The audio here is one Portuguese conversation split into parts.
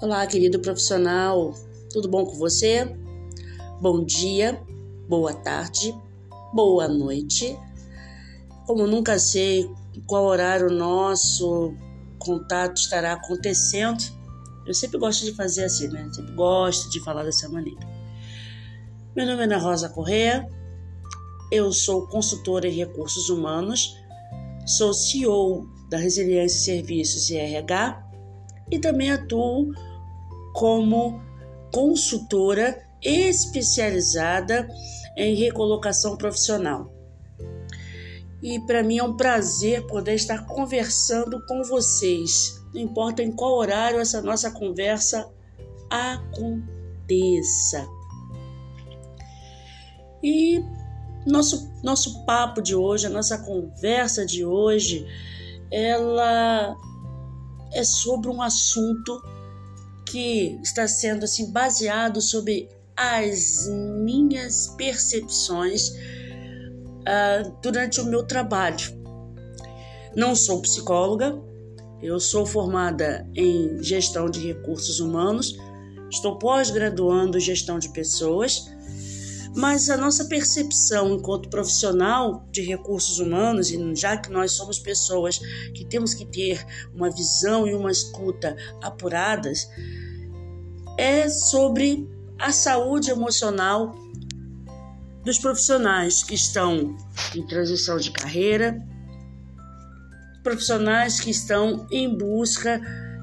Olá, querido profissional, tudo bom com você? Bom dia, boa tarde, boa noite. Como nunca sei qual horário nosso contato estará acontecendo, eu sempre gosto de fazer assim, né? Sempre gosto de falar dessa maneira. Meu nome é Ana Rosa Correa, eu sou consultora em recursos humanos, sou CEO da Resiliência Serviços e RH e também atuo como consultora especializada em recolocação profissional. E para mim é um prazer poder estar conversando com vocês. Não importa em qual horário essa nossa conversa aconteça. E nosso, nosso papo de hoje, a nossa conversa de hoje, ela é sobre um assunto que está sendo assim baseado sobre as minhas percepções uh, durante o meu trabalho. Não sou psicóloga, eu sou formada em gestão de recursos humanos, estou pós-graduando em gestão de pessoas, mas a nossa percepção enquanto profissional de recursos humanos, e já que nós somos pessoas que temos que ter uma visão e uma escuta apuradas, é sobre a saúde emocional dos profissionais que estão em transição de carreira, profissionais que estão em busca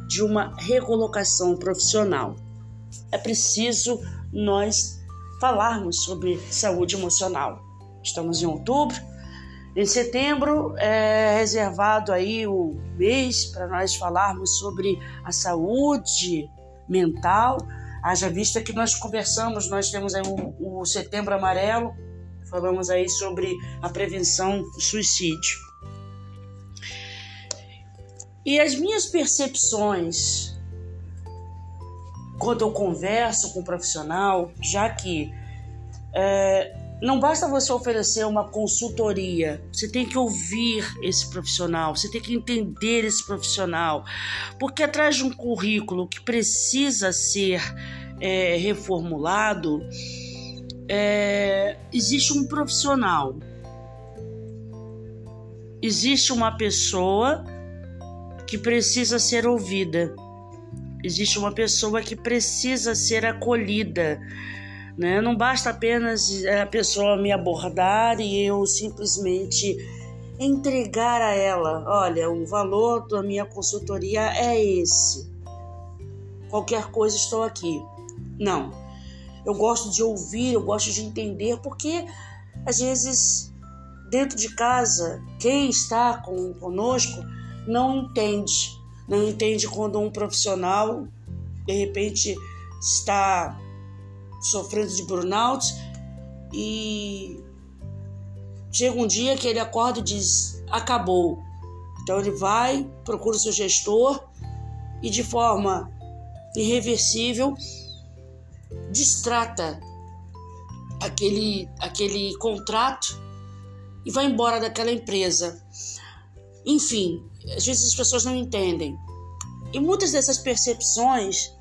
de uma recolocação profissional. É preciso nós falarmos sobre saúde emocional. Estamos em outubro, em setembro é reservado aí o mês para nós falarmos sobre a saúde mental. Haja vista que nós conversamos, nós temos aí o, o Setembro Amarelo, falamos aí sobre a prevenção do suicídio. E as minhas percepções quando eu converso com um profissional, já que é, não basta você oferecer uma consultoria, você tem que ouvir esse profissional, você tem que entender esse profissional, porque atrás de um currículo que precisa ser é, reformulado, é, existe um profissional, existe uma pessoa que precisa ser ouvida, existe uma pessoa que precisa ser acolhida né? Não basta apenas é, a pessoa me abordar e eu simplesmente entregar a ela: olha, o valor da minha consultoria é esse. Qualquer coisa estou aqui. Não. Eu gosto de ouvir, eu gosto de entender, porque às vezes dentro de casa, quem está com, conosco não entende. Não entende quando um profissional de repente está sofrendo de burnout e chega um dia que ele acorda e diz: acabou. Então ele vai, procura o seu gestor e de forma irreversível distrata aquele, aquele contrato e vai embora daquela empresa. Enfim, às vezes as pessoas não entendem. E muitas dessas percepções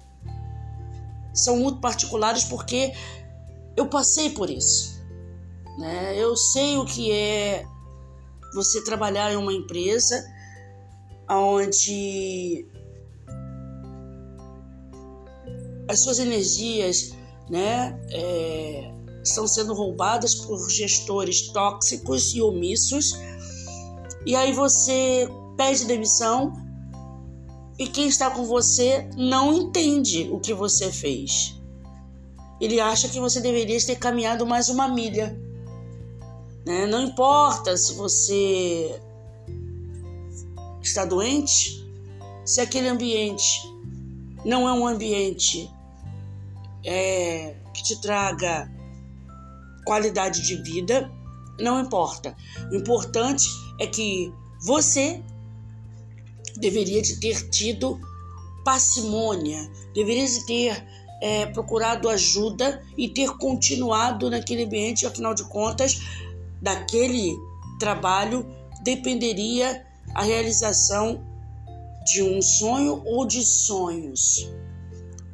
são muito particulares porque eu passei por isso. Né? Eu sei o que é você trabalhar em uma empresa onde as suas energias né, é, estão sendo roubadas por gestores tóxicos e omissos, e aí você pede demissão e quem está com você não entende o que você fez. Ele acha que você deveria ter caminhado mais uma milha. Né? Não importa se você está doente, se aquele ambiente não é um ambiente é, que te traga qualidade de vida, não importa. O importante é que você deveria de ter tido parcimônia, deveria de ter é, procurado ajuda e ter continuado naquele ambiente, afinal de contas, daquele trabalho dependeria a realização de um sonho ou de sonhos.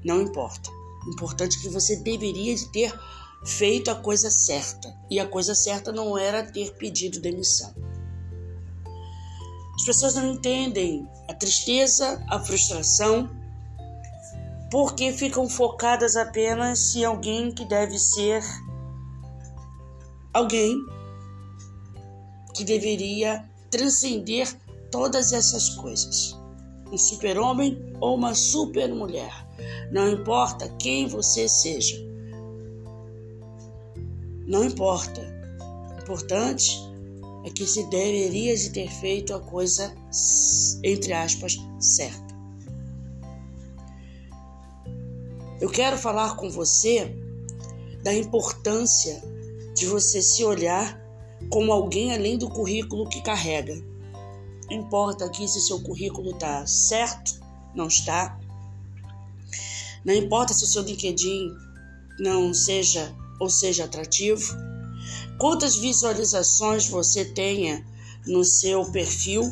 Não importa. O importante é que você deveria de ter feito a coisa certa. E a coisa certa não era ter pedido demissão. As pessoas não entendem a tristeza, a frustração, porque ficam focadas apenas em alguém que deve ser alguém que deveria transcender todas essas coisas. Um super-homem ou uma super-mulher. Não importa quem você seja. Não importa. O importante é que se deveria de ter feito a coisa, entre aspas, certa. Eu quero falar com você da importância de você se olhar como alguém além do currículo que carrega. Não importa aqui se seu currículo está certo, não está. Não importa se o seu LinkedIn não seja ou seja atrativo. Quantas visualizações você tenha no seu perfil,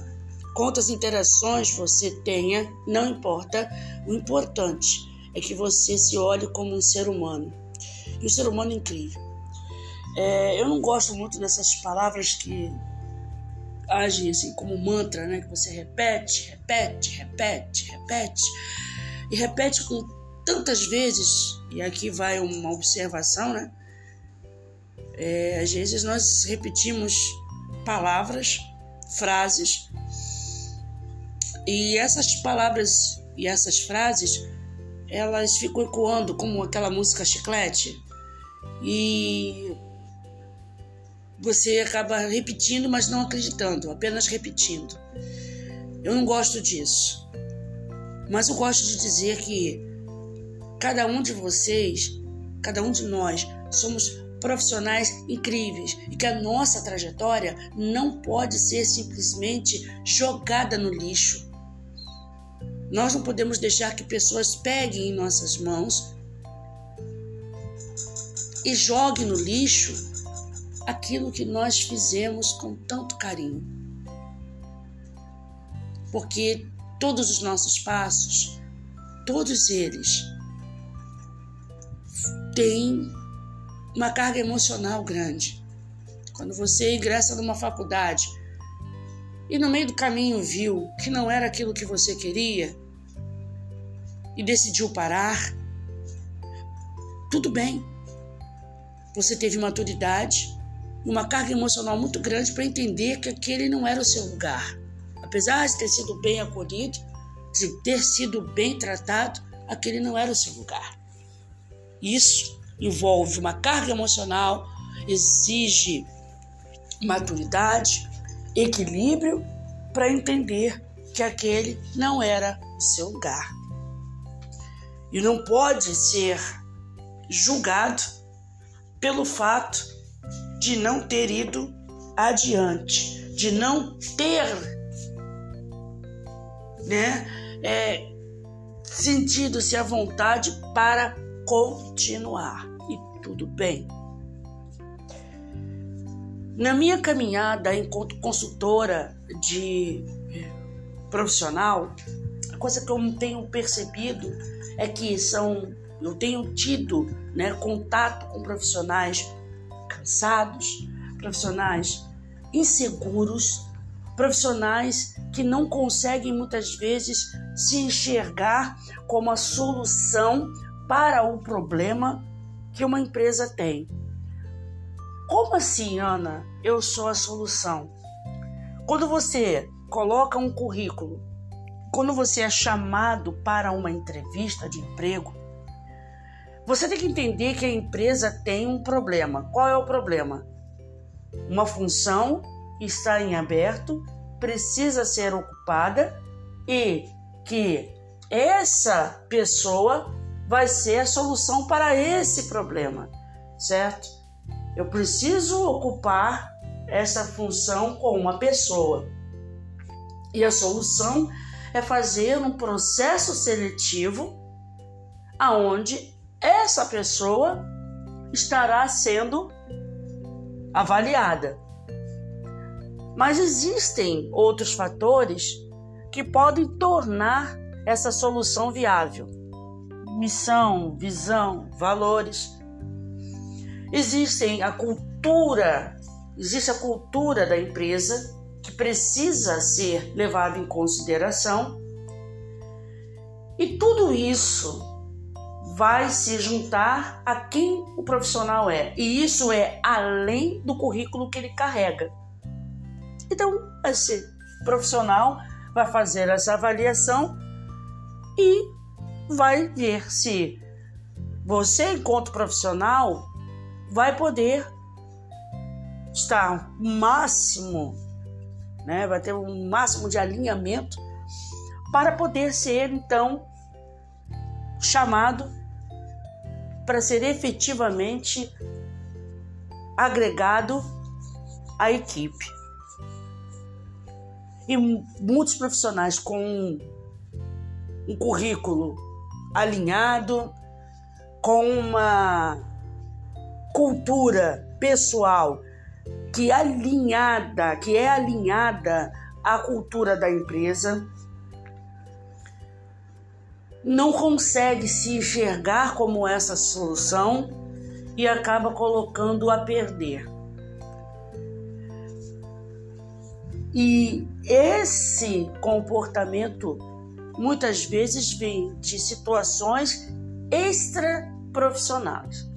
quantas interações você tenha, não importa. O importante é que você se olhe como um ser humano. E um ser humano incrível. É, eu não gosto muito dessas palavras que agem assim como mantra, né? Que você repete, repete, repete, repete e repete com tantas vezes. E aqui vai uma observação, né? É, às vezes nós repetimos palavras, frases e essas palavras e essas frases elas ficam ecoando como aquela música chiclete e você acaba repetindo, mas não acreditando, apenas repetindo. Eu não gosto disso. Mas eu gosto de dizer que cada um de vocês, cada um de nós, somos profissionais incríveis e que a nossa trajetória não pode ser simplesmente jogada no lixo. Nós não podemos deixar que pessoas peguem em nossas mãos e joguem no lixo aquilo que nós fizemos com tanto carinho. Porque todos os nossos passos, todos eles, têm uma carga emocional grande. Quando você ingressa numa faculdade e no meio do caminho viu que não era aquilo que você queria e decidiu parar, tudo bem. Você teve maturidade, uma carga emocional muito grande para entender que aquele não era o seu lugar. Apesar de ter sido bem acolhido, de ter sido bem tratado, aquele não era o seu lugar. Isso envolve uma carga emocional, exige maturidade, equilíbrio para entender que aquele não era o seu lugar. E não pode ser julgado pelo fato de não ter ido adiante, de não ter né, é, sentido-se à vontade para continuar. E tudo bem. Na minha caminhada enquanto consultora de profissional, a coisa que eu tenho percebido é que são eu tenho tido né, contato com profissionais cansados, profissionais inseguros, profissionais que não conseguem muitas vezes se enxergar como a solução para o problema que uma empresa tem. Como assim, Ana? Eu sou a solução. Quando você coloca um currículo, quando você é chamado para uma entrevista de emprego, você tem que entender que a empresa tem um problema. Qual é o problema? Uma função está em aberto, precisa ser ocupada e que essa pessoa vai ser a solução para esse problema, certo? Eu preciso ocupar essa função com uma pessoa. E a solução é fazer um processo seletivo aonde essa pessoa estará sendo avaliada. Mas existem outros fatores que podem tornar essa solução viável. Missão, visão, valores. Existem a cultura, existe a cultura da empresa que precisa ser levada em consideração. E tudo isso vai se juntar a quem o profissional é. E isso é além do currículo que ele carrega. Então, esse profissional vai fazer essa avaliação e vai ver se você, enquanto profissional, vai poder estar máximo, né, vai ter um máximo de alinhamento para poder ser então chamado para ser efetivamente agregado à equipe. E muitos profissionais com um currículo alinhado, com uma cultura pessoal que é alinhada, que é alinhada à cultura da empresa, não consegue se enxergar como essa solução e acaba colocando a perder. E esse comportamento muitas vezes vem de situações extra-profissionais.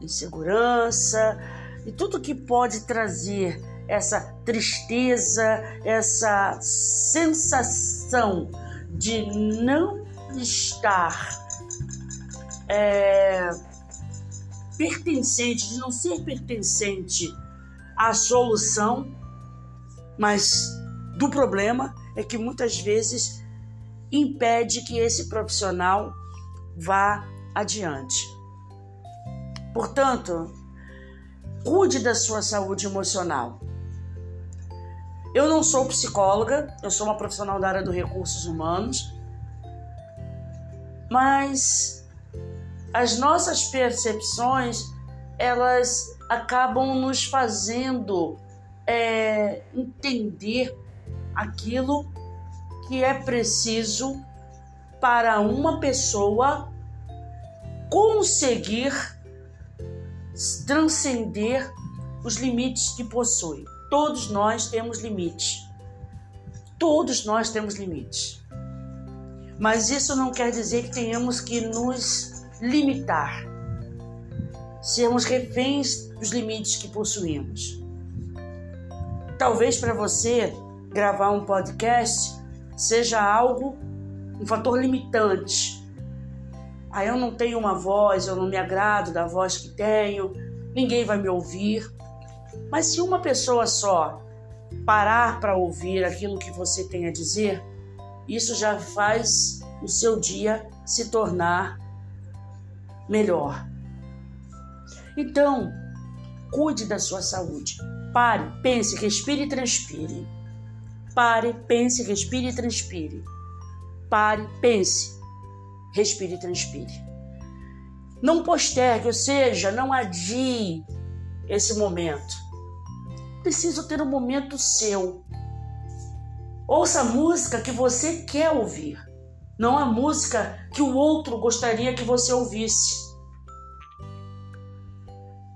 Insegurança e tudo que pode trazer essa tristeza, essa sensação de não estar é, pertencente, de não ser pertencente à solução, mas do problema é que muitas vezes impede que esse profissional vá adiante. Portanto, cuide da sua saúde emocional. Eu não sou psicóloga, eu sou uma profissional da área dos recursos humanos, mas as nossas percepções elas acabam nos fazendo é, entender aquilo que é preciso para uma pessoa conseguir transcender os limites que possui. Todos nós temos limites. Todos nós temos limites. Mas isso não quer dizer que tenhamos que nos limitar, sermos reféns dos limites que possuímos. Talvez para você gravar um podcast seja algo, um fator limitante. Aí eu não tenho uma voz, eu não me agrado da voz que tenho, ninguém vai me ouvir. Mas se uma pessoa só parar para ouvir aquilo que você tem a dizer, isso já faz o seu dia se tornar melhor. Então, cuide da sua saúde. Pare, pense, respire e transpire. Pare, pense, respire e transpire. Pare, pense, respire e transpire. Não postergue, ou seja, não adie esse momento. Preciso ter um momento seu. Ouça a música que você quer ouvir, não a música que o outro gostaria que você ouvisse.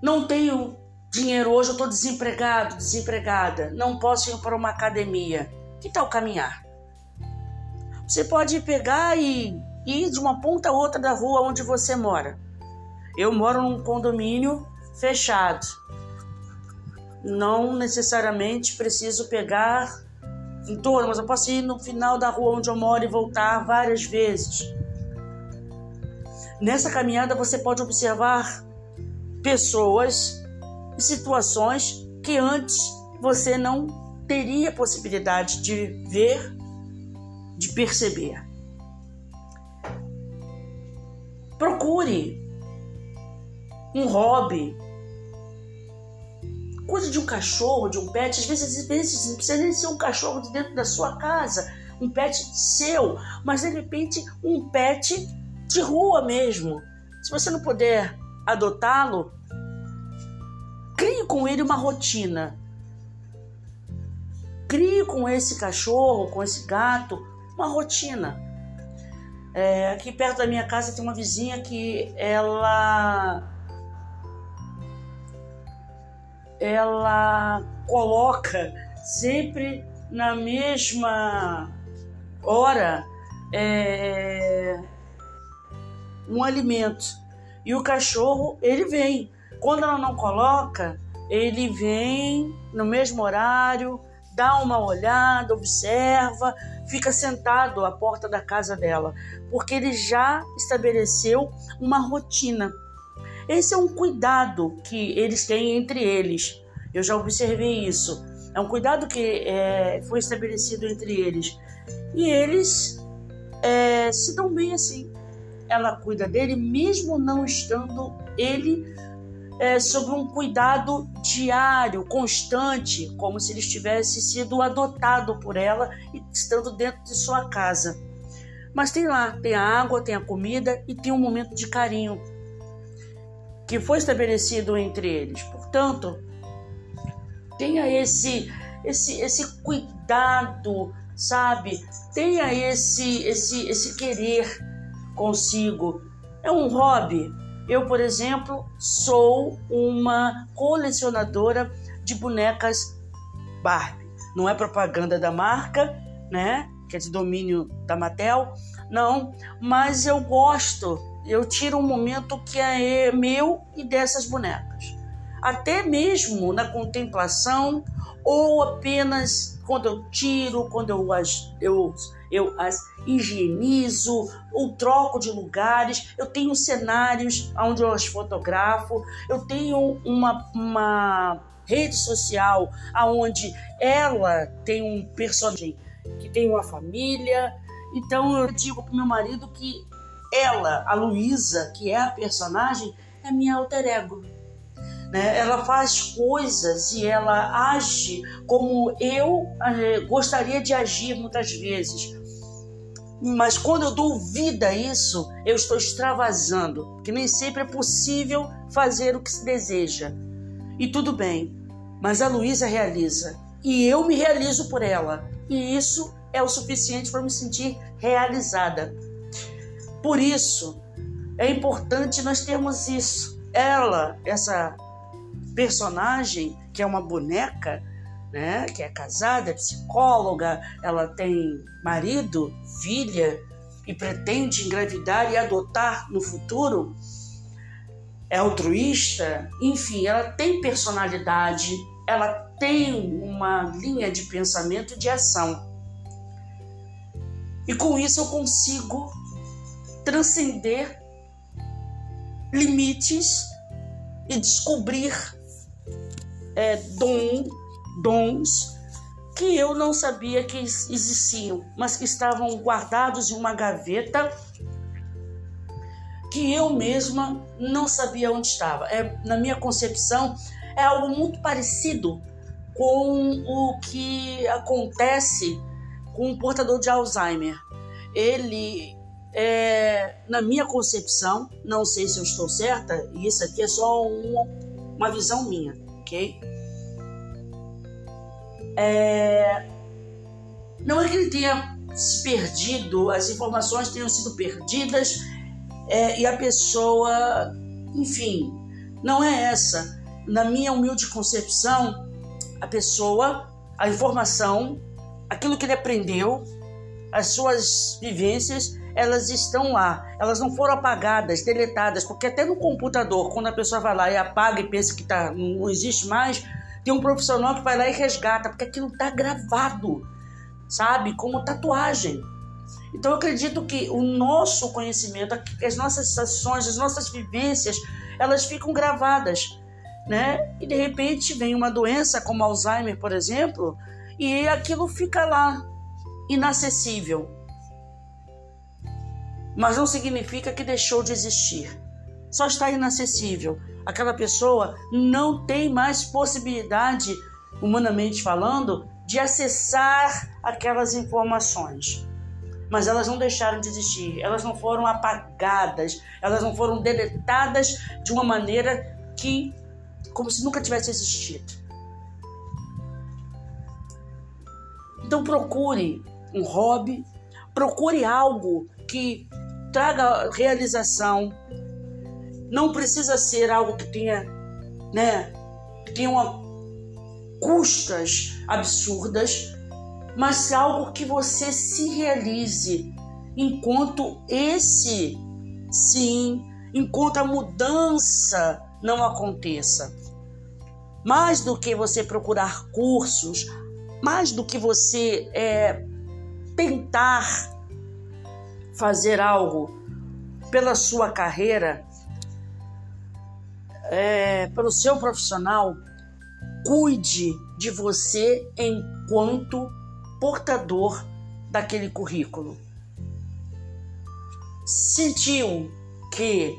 Não tenho dinheiro hoje, eu estou desempregado, desempregada, não posso ir para uma academia. Que tal caminhar? Você pode pegar e ir de uma ponta a outra da rua onde você mora. Eu moro num condomínio fechado. Não necessariamente preciso pegar em torno, mas eu posso ir no final da rua onde eu moro e voltar várias vezes. Nessa caminhada você pode observar pessoas situações que antes você não teria possibilidade de ver, de perceber. Procure um hobby. Cuide de um cachorro, de um pet. Às vezes, às vezes não precisa nem ser um cachorro de dentro da sua casa, um pet seu, mas de repente um pet de rua mesmo. Se você não puder adotá-lo, Crie com ele uma rotina. Crie com esse cachorro, com esse gato, uma rotina. É, aqui perto da minha casa tem uma vizinha que ela ela coloca sempre na mesma hora é, um alimento e o cachorro ele vem quando ela não coloca ele vem no mesmo horário dá uma olhada observa fica sentado à porta da casa dela porque ele já estabeleceu uma rotina esse é um cuidado que eles têm entre eles. Eu já observei isso. É um cuidado que é, foi estabelecido entre eles. E eles é, se dão bem assim. Ela cuida dele, mesmo não estando ele é, sob um cuidado diário, constante, como se ele tivesse sido adotado por ela e estando dentro de sua casa. Mas tem lá, tem a água, tem a comida e tem um momento de carinho que foi estabelecido entre eles. Portanto, tenha esse esse esse cuidado, sabe? Tenha esse esse esse querer consigo. É um hobby. Eu, por exemplo, sou uma colecionadora de bonecas Barbie. Não é propaganda da marca, né? Que é de domínio da Mattel, não, mas eu gosto eu tiro um momento que é meu e dessas bonecas. Até mesmo na contemplação ou apenas quando eu tiro, quando eu as, eu, eu as higienizo ou troco de lugares. Eu tenho cenários onde eu as fotografo. Eu tenho uma, uma rede social onde ela tem um personagem que tem uma família. Então eu digo para meu marido que ela, a Luísa, que é a personagem, é minha alter ego. Né? Ela faz coisas e ela age como eu eh, gostaria de agir muitas vezes. Mas quando eu dou vida a isso, eu estou extravasando, que nem sempre é possível fazer o que se deseja. E tudo bem, mas a Luísa realiza e eu me realizo por ela. E isso é o suficiente para me sentir realizada. Por isso, é importante nós termos isso. Ela, essa personagem, que é uma boneca, né, que é casada, é psicóloga, ela tem marido, filha e pretende engravidar e adotar no futuro, é altruísta, enfim, ela tem personalidade, ela tem uma linha de pensamento e de ação. E com isso eu consigo transcender limites e descobrir é, dom, dons que eu não sabia que existiam, mas que estavam guardados em uma gaveta que eu mesma não sabia onde estava. É, na minha concepção, é algo muito parecido com o que acontece com o portador de Alzheimer. Ele é, na minha concepção, não sei se eu estou certa, e isso aqui é só uma, uma visão minha, ok? É, não é que ele tenha se perdido, as informações tenham sido perdidas é, e a pessoa, enfim, não é essa. Na minha humilde concepção, a pessoa, a informação, aquilo que ele aprendeu, as suas vivências, elas estão lá, elas não foram apagadas, deletadas, porque até no computador, quando a pessoa vai lá e apaga e pensa que tá, não existe mais, tem um profissional que vai lá e resgata, porque aquilo está gravado, sabe? Como tatuagem. Então eu acredito que o nosso conhecimento, as nossas ações, as nossas vivências, elas ficam gravadas, né? E de repente vem uma doença como Alzheimer, por exemplo, e aquilo fica lá, inacessível mas não significa que deixou de existir. Só está inacessível. Aquela pessoa não tem mais possibilidade, humanamente falando, de acessar aquelas informações. Mas elas não deixaram de existir, elas não foram apagadas, elas não foram deletadas de uma maneira que, como se nunca tivesse existido. Então procure um hobby, procure algo que traga realização. Não precisa ser algo que tenha, né, que tenha uma custas absurdas, mas algo que você se realize enquanto esse sim, enquanto a mudança não aconteça. Mais do que você procurar cursos, mais do que você é, tentar fazer algo pela sua carreira, é, pelo seu profissional, cuide de você enquanto portador daquele currículo. Sentiu que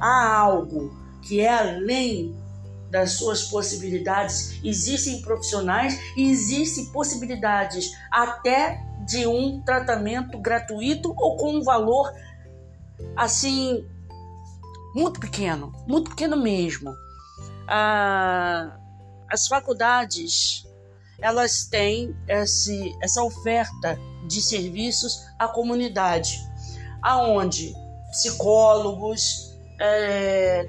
há algo que é além das suas possibilidades, existem profissionais e existem possibilidades até de um tratamento gratuito ou com um valor assim muito pequeno, muito pequeno mesmo. Ah, as faculdades elas têm esse, essa oferta de serviços à comunidade, aonde psicólogos, é,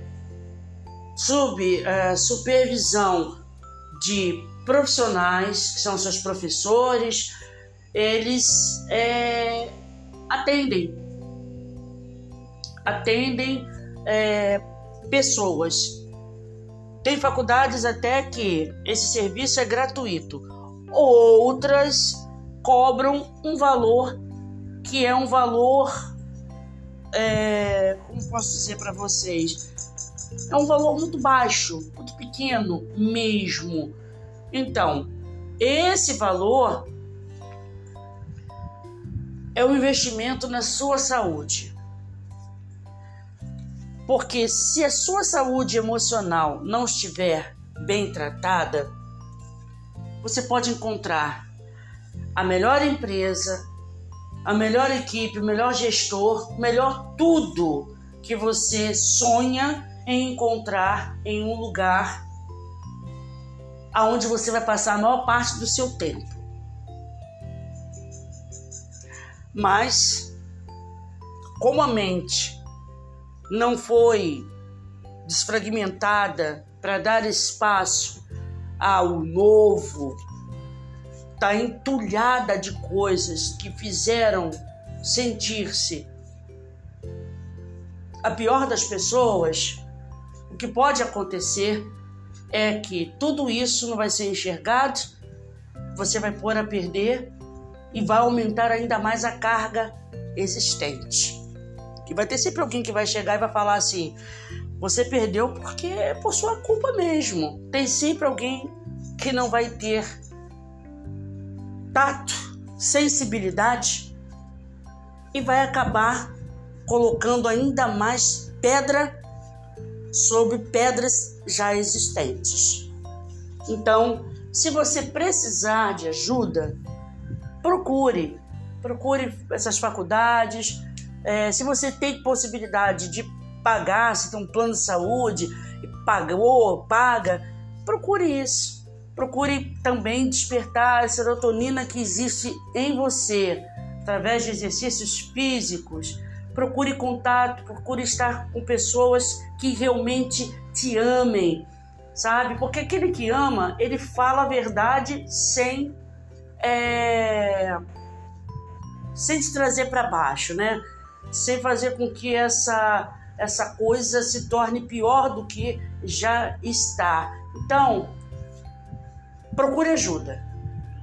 sob é, supervisão de profissionais, que são seus professores, eles é, atendem, atendem é, pessoas tem faculdades até que esse serviço é gratuito, outras cobram um valor que é um valor, é, como posso dizer para vocês, é um valor muito baixo, muito pequeno mesmo. Então, esse valor é um investimento na sua saúde. Porque se a sua saúde emocional não estiver bem tratada, você pode encontrar a melhor empresa, a melhor equipe, o melhor gestor, o melhor tudo que você sonha em encontrar em um lugar aonde você vai passar a maior parte do seu tempo. Mas como a mente não foi desfragmentada para dar espaço ao novo, está entulhada de coisas que fizeram sentir-se a pior das pessoas, o que pode acontecer é que tudo isso não vai ser enxergado, você vai pôr a perder e vai aumentar ainda mais a carga existente. E vai ter sempre alguém que vai chegar e vai falar assim: você perdeu porque é por sua culpa mesmo. Tem sempre alguém que não vai ter tato, sensibilidade e vai acabar colocando ainda mais pedra sobre pedras já existentes. Então, se você precisar de ajuda, procure, procure essas faculdades, é, se você tem possibilidade de pagar, se tem um plano de saúde, pagou, paga, procure isso. Procure também despertar a serotonina que existe em você através de exercícios físicos. Procure contato, procure estar com pessoas que realmente te amem, sabe? Porque aquele que ama, ele fala a verdade sem é, sem te trazer para baixo, né? Sem fazer com que essa, essa coisa se torne pior do que já está. Então, procure ajuda.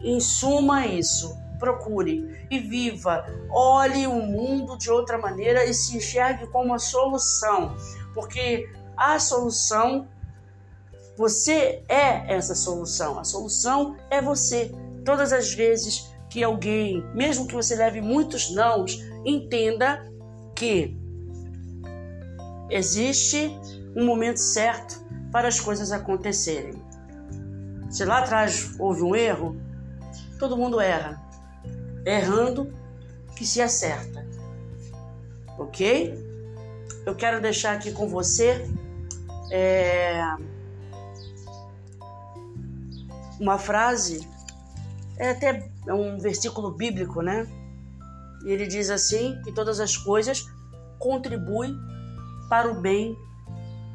Em suma, isso. Procure e viva. Olhe o mundo de outra maneira e se enxergue como a solução. Porque a solução, você é essa solução. A solução é você. Todas as vezes que alguém, mesmo que você leve muitos nãos, entenda que existe um momento certo para as coisas acontecerem. Se lá atrás houve um erro, todo mundo erra. Errando que se acerta. Ok? Eu quero deixar aqui com você é, uma frase, é até um versículo bíblico, né? E ele diz assim que todas as coisas contribuem para o bem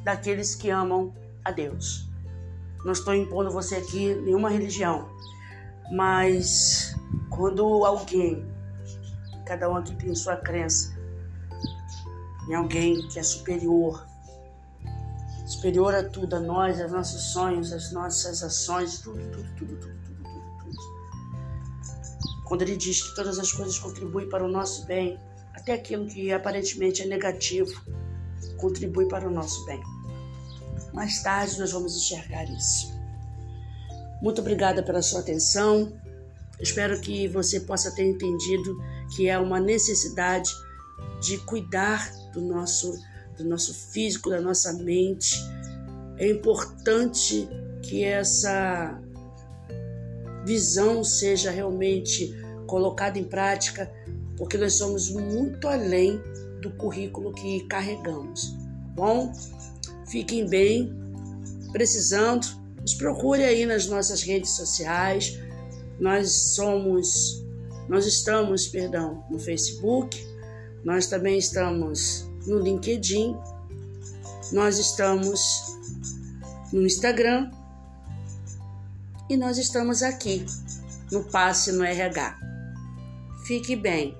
daqueles que amam a Deus. Não estou impondo você aqui nenhuma religião, mas quando alguém, cada um aqui tem sua crença, em alguém que é superior, superior a tudo, a nós, aos nossos sonhos, as nossas ações, tudo, tudo, tudo, tudo, tudo, tudo, tudo. Quando ele diz que todas as coisas contribuem para o nosso bem, até aquilo que aparentemente é negativo, contribui para o nosso bem. Mais tarde nós vamos enxergar isso. Muito obrigada pela sua atenção. Espero que você possa ter entendido que é uma necessidade de cuidar do nosso, do nosso físico, da nossa mente. É importante que essa visão seja realmente colocada em prática, porque nós somos muito além do currículo que carregamos. Bom? Fiquem bem. Precisando, nos procure aí nas nossas redes sociais. Nós somos, nós estamos, perdão, no Facebook. Nós também estamos no LinkedIn. Nós estamos no Instagram. E nós estamos aqui no Passe no RH. Fique bem.